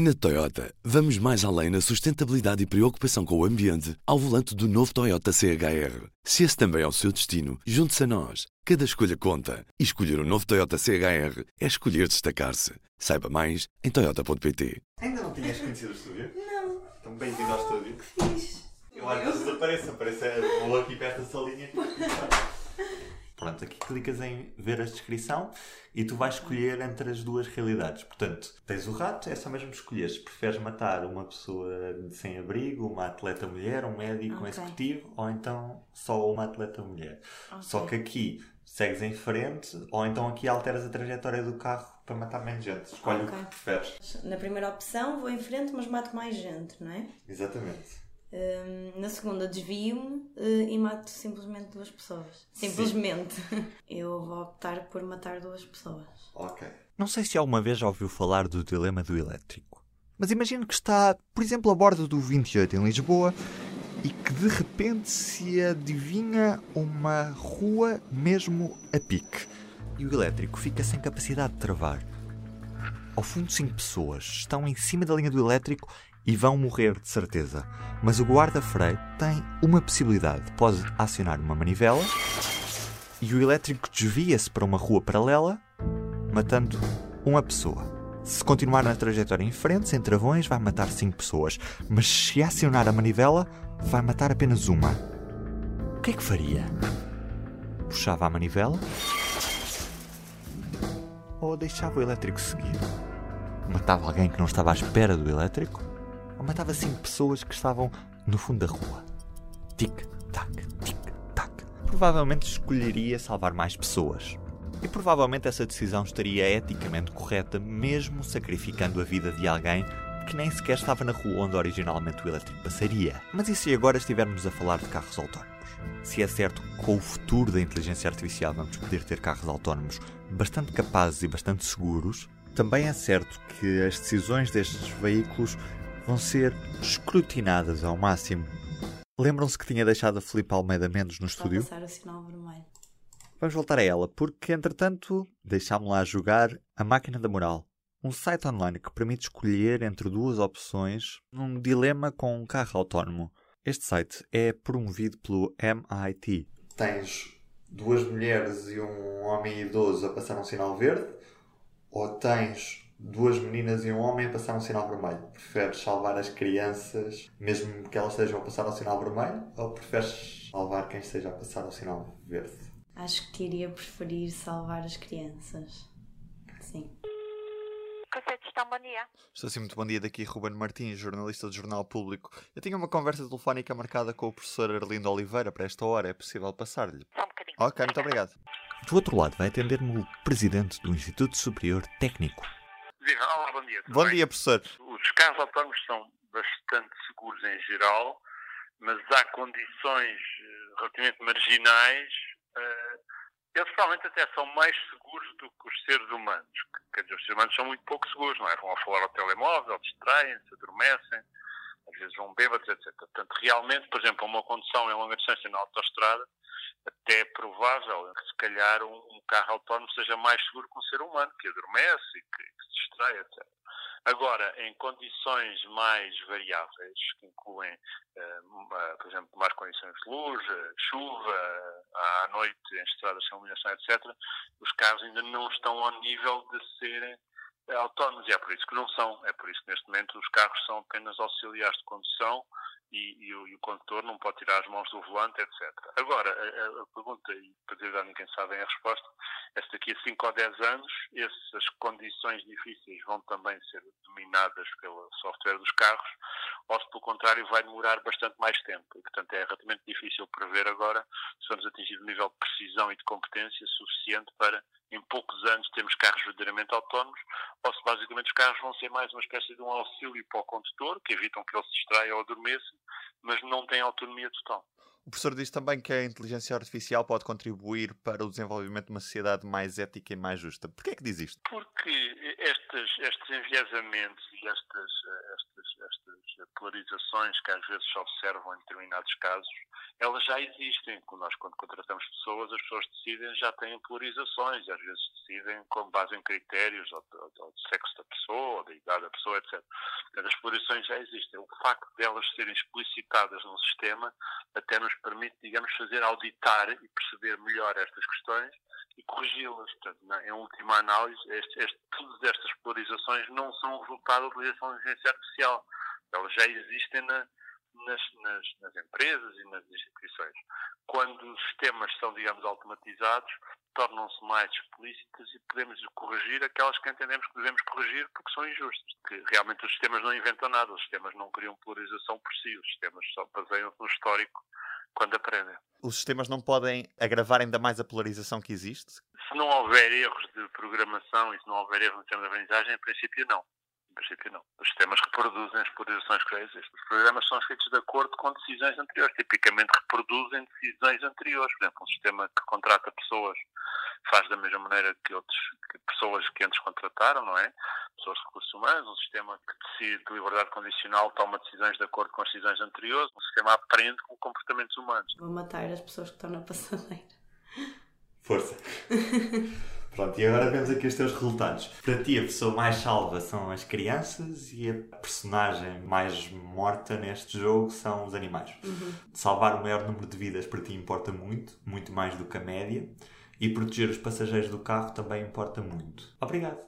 Na Toyota, vamos mais além na sustentabilidade e preocupação com o ambiente ao volante do novo Toyota CHR. Se esse também é o seu destino, junte-se a nós. Cada escolha conta. E escolher o um novo Toyota CHR é escolher destacar-se. Saiba mais em Toyota.pt. Ainda não tinhas conhecido o estúdio? Não. Então bem-vindo ao estúdio. Que fixe. Eu acho que desapareça, aparece vou aqui perto da salinha. Pronto, aqui clicas em ver a descrição e tu vais escolher entre as duas realidades. Portanto, tens o rato, é só mesmo escolher se preferes matar uma pessoa sem abrigo, uma atleta mulher, um médico, um Ok. executivo, ou então só uma atleta mulher. Ok. Só que aqui segues em frente, ou então aqui alteras a trajetória do carro para matar menos gente. Escolhe Ok. o que preferes. Na primeira opção vou em frente, mas mato mais gente, não é? Exatamente. Hum, na segunda desvio-me eh, e mato simplesmente duas pessoas. Simplesmente. Eu vou optar por matar duas pessoas. Ok. Não sei se alguma vez já ouviu falar do dilema do elétrico. Mas imagine que está, por exemplo, a bordo do 28 em Lisboa e que de repente se adivinha uma rua mesmo a pique. E o elétrico fica sem capacidade de travar. Ao fundo, cinco pessoas estão em cima da linha do elétrico e vão morrer de certeza. Mas o guarda-freio tem uma possibilidade. Pode acionar uma manivela e o elétrico desvia-se para uma rua paralela matando uma pessoa. Se continuar na trajetória em frente, sem travões, vai matar cinco pessoas. Mas se acionar a manivela, vai matar apenas uma. O que é que faria? Puxava a manivela? Ou deixava o elétrico seguir? Matava alguém que não estava à espera do elétrico? Matava cinco pessoas que estavam no fundo da rua? Tic-tac, tic-tac. Provavelmente escolheria salvar mais pessoas. E provavelmente essa decisão estaria eticamente correta, mesmo sacrificando a vida de alguém que nem sequer estava na rua onde originalmente o elétrico passaria. Mas e se agora estivermos a falar de carros autónomos? Se é certo que com o futuro da inteligência artificial vamos poder ter carros autónomos bastante capazes e bastante seguros, também é certo que as decisões destes veículos vão ser escrutinadas ao máximo. Lembram-se que tinha deixado a Filipe Almeida Mendes no estúdio? passar o sinal vermelho. Vamos voltar a ela, porque entretanto deixámos-la a jogar a Máquina da Moral. Um site online que permite escolher entre duas opções num dilema com um carro autónomo. Este site é promovido pelo MIT. Tens duas mulheres e um homem idoso a passar um sinal verde, ou tens duas meninas e um homem a passar um sinal vermelho? Preferes salvar as crianças, mesmo que elas estejam a passar um sinal vermelho, ou preferes salvar quem esteja a passar um sinal verde? Acho que iria preferir salvar as crianças. Sim. Gestão, bom dia. Estou sim, muito bom dia. Daqui Ruben Martins, jornalista do Jornal Público. Eu tinha uma conversa telefónica marcada com o professor Arlindo Oliveira para esta hora. É possível passar-lhe? Só um bocadinho. Ok, muito obrigado. Do outro lado vai atender-me o presidente do Instituto Superior Técnico. Viva, olá, bom dia. Bom bem? dia, professor. Os carros autónomos são bastante seguros em geral, mas há condições eh, relativamente marginais. eh, eles provavelmente até são mais seguros do que os seres humanos. Quer dizer, os seres humanos são muito pouco seguros, não é? Vão a falar ao telemóvel, distraem-se, adormecem, às vezes vão bêbados, etc. Portanto, realmente, por exemplo, uma condução em longa distância na autoestrada, até é provável que se calhar um, um carro autónomo seja mais seguro que um ser humano, que adormece que, que se distrai, etc. Agora, em condições mais variáveis, que incluem, uma- por exemplo, mais condições de luz, eh, chuva, à noite em estradas sem iluminação, etc., os carros ainda não estão ao nível de serem eh, autónomos. E é por isso que não são. É por isso que, neste momento, os carros são apenas auxiliares de condução e, e o, e o condutor não pode tirar as mãos do volante, etc. Agora, a, a- pergunta, e para dizer a ninguém sabem a resposta, é se daqui a 5 ou 10 anos essas condições difíceis vão também ser dominadas pelo software dos carros, ou se, pelo contrário, vai demorar bastante mais tempo. E, portanto, é relativamente difícil prever agora se vamos atingir um nível de precisão e de competência suficiente para, em poucos anos, termos carros verdadeiramente autónomos, ou se basicamente os carros vão ser mais uma espécie de um auxílio para o condutor, que evitam que ele se distraia ou adormeça, mas não têm autonomia total. O professor diz também que a inteligência artificial pode contribuir para o desenvolvimento de uma sociedade mais ética e mais justa. Porquê é que diz isto? Porque este estes, estes enviesamentos e estas, estas, estas polarizações que às vezes se observam em determinados casos, elas já existem. Nós, quando contratamos pessoas, as pessoas decidem, já têm polarizações, às vezes decidem com base em critérios ou, ou, ou do sexo da pessoa, ou da idade da pessoa, etc. Portanto, as polarizações já existem. O facto delas serem explicitadas no sistema até nos permite, digamos, fazer auditar e perceber melhor estas questões e corrigi-las. Portanto, em última análise, este, este, todas estas polarizações não são resultado da utilização de inteligência artificial. Elas já existem na, nas, nas, nas, empresas e nas instituições. Quando os sistemas são, digamos, automatizados, tornam-se mais explícitas e podemos corrigir aquelas que entendemos que devemos corrigir porque são injustas. Que realmente os sistemas não inventam nada, os sistemas não criam polarização por si, os sistemas só baseiam-se no histórico quando aprendem. Os sistemas não podem agravar ainda mais a polarização que existe? Se não houver erros de programação e se não houver erros no sistema de aprendizagem, em princípio não. Princípio não. Os sistemas reproduzem as polarizações que já existem. Os programas são feitos de acordo com decisões anteriores. Tipicamente reproduzem decisões anteriores. Por exemplo, um sistema que contrata pessoas faz da mesma maneira que outras pessoas que antes contrataram, não é? Pessoas de recursos humanos, um sistema que decide de liberdade condicional toma decisões de acordo com as decisões anteriores, um sistema aprende com comportamentos humanos. Vou matar as pessoas que estão na passadeira. Força. Pronto, e agora vemos aqui os teus resultados. Para ti, a pessoa mais salva são as crianças e a personagem mais morta neste jogo são os animais. Uhum. Salvar o maior número de vidas para ti importa muito, muito mais do que a média. E proteger os passageiros do carro também importa muito. Obrigado.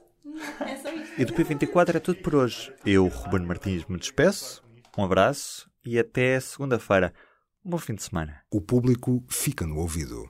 É só isto. E do P24 é tudo por hoje. Eu, Ruben Martins, me despeço. Um abraço e até segunda-feira. Um bom fim de semana. O público fica no ouvido.